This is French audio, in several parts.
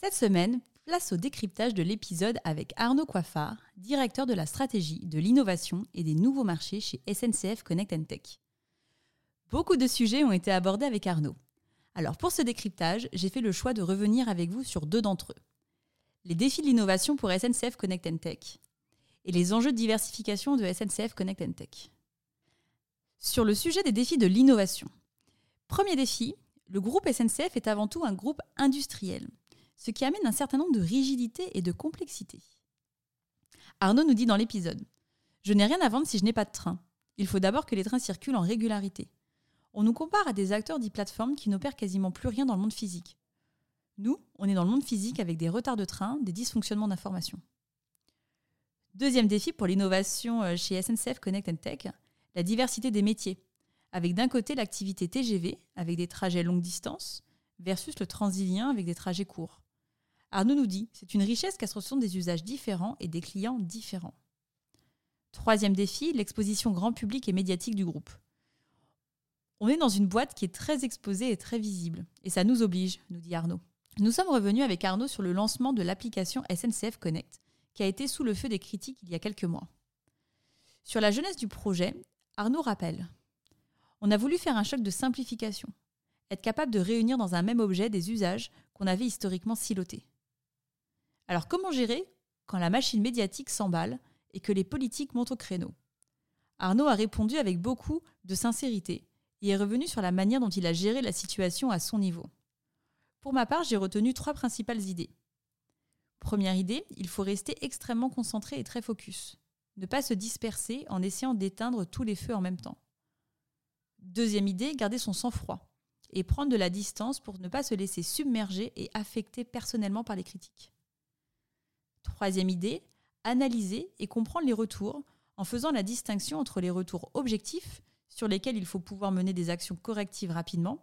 Cette semaine, place au décryptage de l'épisode avec Arnaud Coiffard, directeur de la stratégie, de l'innovation et des nouveaux marchés chez SNCF Connect Tech. Beaucoup de sujets ont été abordés avec Arnaud. Alors pour ce décryptage, j'ai fait le choix de revenir avec vous sur deux d'entre eux. Les défis de l'innovation pour SNCF Connect Tech et les enjeux de diversification de SNCF Connect Tech. Sur le sujet des défis de l'innovation. Premier défi, le groupe SNCF est avant tout un groupe industriel ce qui amène un certain nombre de rigidités et de complexité. Arnaud nous dit dans l'épisode Je n'ai rien à vendre si je n'ai pas de train. Il faut d'abord que les trains circulent en régularité. On nous compare à des acteurs d'e-plateforme qui n'opèrent quasiment plus rien dans le monde physique. Nous, on est dans le monde physique avec des retards de train, des dysfonctionnements d'information. Deuxième défi pour l'innovation euh, chez SNCF Connect Tech, la diversité des métiers, avec d'un côté l'activité TGV, avec des trajets longue distance, versus le transilien avec des trajets courts. Arnaud nous dit, c'est une richesse car ce sont des usages différents et des clients différents. Troisième défi, l'exposition grand public et médiatique du groupe. On est dans une boîte qui est très exposée et très visible, et ça nous oblige, nous dit Arnaud. Nous sommes revenus avec Arnaud sur le lancement de l'application SNCF Connect, qui a été sous le feu des critiques il y a quelques mois. Sur la jeunesse du projet, Arnaud rappelle On a voulu faire un choc de simplification, être capable de réunir dans un même objet des usages qu'on avait historiquement silotés. Alors comment gérer quand la machine médiatique s'emballe et que les politiques montent au créneau? Arnaud a répondu avec beaucoup de sincérité et est revenu sur la manière dont il a géré la situation à son niveau. Pour ma part, j'ai retenu trois principales idées. Première idée, il faut rester extrêmement concentré et très focus. Ne pas se disperser en essayant d'éteindre tous les feux en même temps. Deuxième idée, garder son sang-froid et prendre de la distance pour ne pas se laisser submerger et affecter personnellement par les critiques. Troisième idée, analyser et comprendre les retours en faisant la distinction entre les retours objectifs, sur lesquels il faut pouvoir mener des actions correctives rapidement,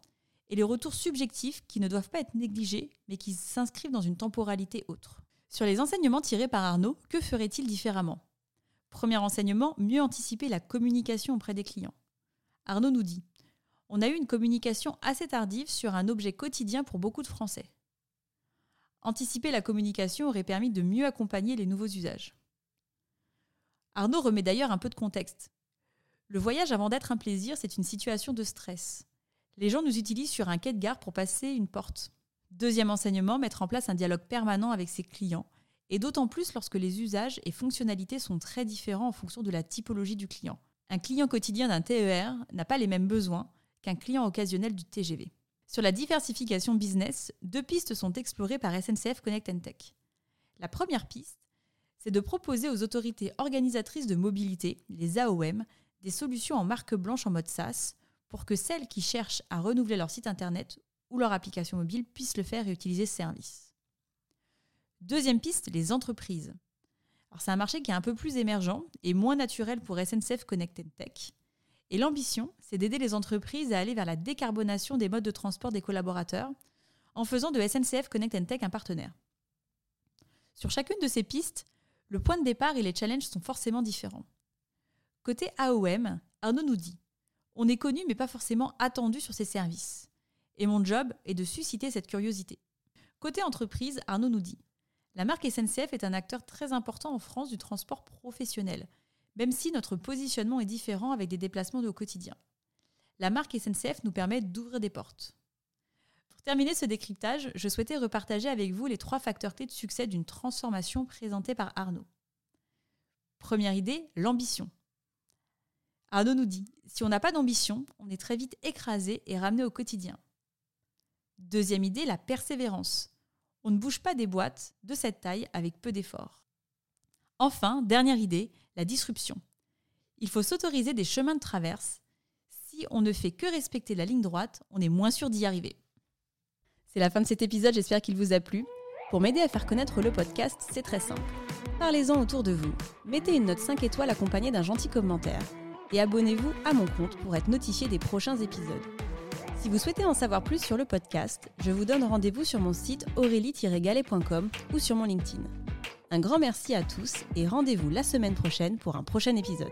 et les retours subjectifs qui ne doivent pas être négligés, mais qui s'inscrivent dans une temporalité autre. Sur les enseignements tirés par Arnaud, que ferait-il différemment? Premier enseignement, mieux anticiper la communication auprès des clients. Arnaud nous dit On a eu une communication assez tardive sur un objet quotidien pour beaucoup de Français. Anticiper la communication aurait permis de mieux accompagner les nouveaux usages. Arnaud remet d'ailleurs un peu de contexte. Le voyage avant d'être un plaisir, c'est une situation de stress. Les gens nous utilisent sur un quai de gare pour passer une porte. Deuxième enseignement, mettre en place un dialogue permanent avec ses clients, et d'autant plus lorsque les usages et fonctionnalités sont très différents en fonction de la typologie du client. Un client quotidien d'un TER n'a pas les mêmes besoins qu'un client occasionnel du TGV. Sur la diversification business, deux pistes sont explorées par SNCF Connect Tech. La première piste, c'est de proposer aux autorités organisatrices de mobilité, les AOM, des solutions en marque blanche en mode SaaS pour que celles qui cherchent à renouveler leur site internet ou leur application mobile puissent le faire et utiliser ce service. Deuxième piste, les entreprises. c'est un marché qui est un peu plus émergent et moins naturel pour SNCF Connect Tech, et l'ambition, c'est d'aider les entreprises à aller vers la décarbonation des modes de transport des collaborateurs en faisant de SNCF Connect Tech un partenaire. Sur chacune de ces pistes, le point de départ et les challenges sont forcément différents. Côté AOM, Arnaud nous dit On est connu mais pas forcément attendu sur ces services. Et mon job est de susciter cette curiosité. Côté entreprise, Arnaud nous dit La marque SNCF est un acteur très important en France du transport professionnel même si notre positionnement est différent avec des déplacements au quotidien. La marque SNCF nous permet d'ouvrir des portes. Pour terminer ce décryptage, je souhaitais repartager avec vous les trois facteurs clés de succès d'une transformation présentée par Arnaud. Première idée, l'ambition. Arnaud nous dit, si on n'a pas d'ambition, on est très vite écrasé et ramené au quotidien. Deuxième idée, la persévérance. On ne bouge pas des boîtes de cette taille avec peu d'efforts. Enfin, dernière idée, la disruption. Il faut s'autoriser des chemins de traverse. Si on ne fait que respecter la ligne droite, on est moins sûr d'y arriver. C'est la fin de cet épisode, j'espère qu'il vous a plu. Pour m'aider à faire connaître le podcast, c'est très simple. Parlez-en autour de vous, mettez une note 5 étoiles accompagnée d'un gentil commentaire et abonnez-vous à mon compte pour être notifié des prochains épisodes. Si vous souhaitez en savoir plus sur le podcast, je vous donne rendez-vous sur mon site aurélie-galet.com ou sur mon LinkedIn. Un grand merci à tous et rendez-vous la semaine prochaine pour un prochain épisode.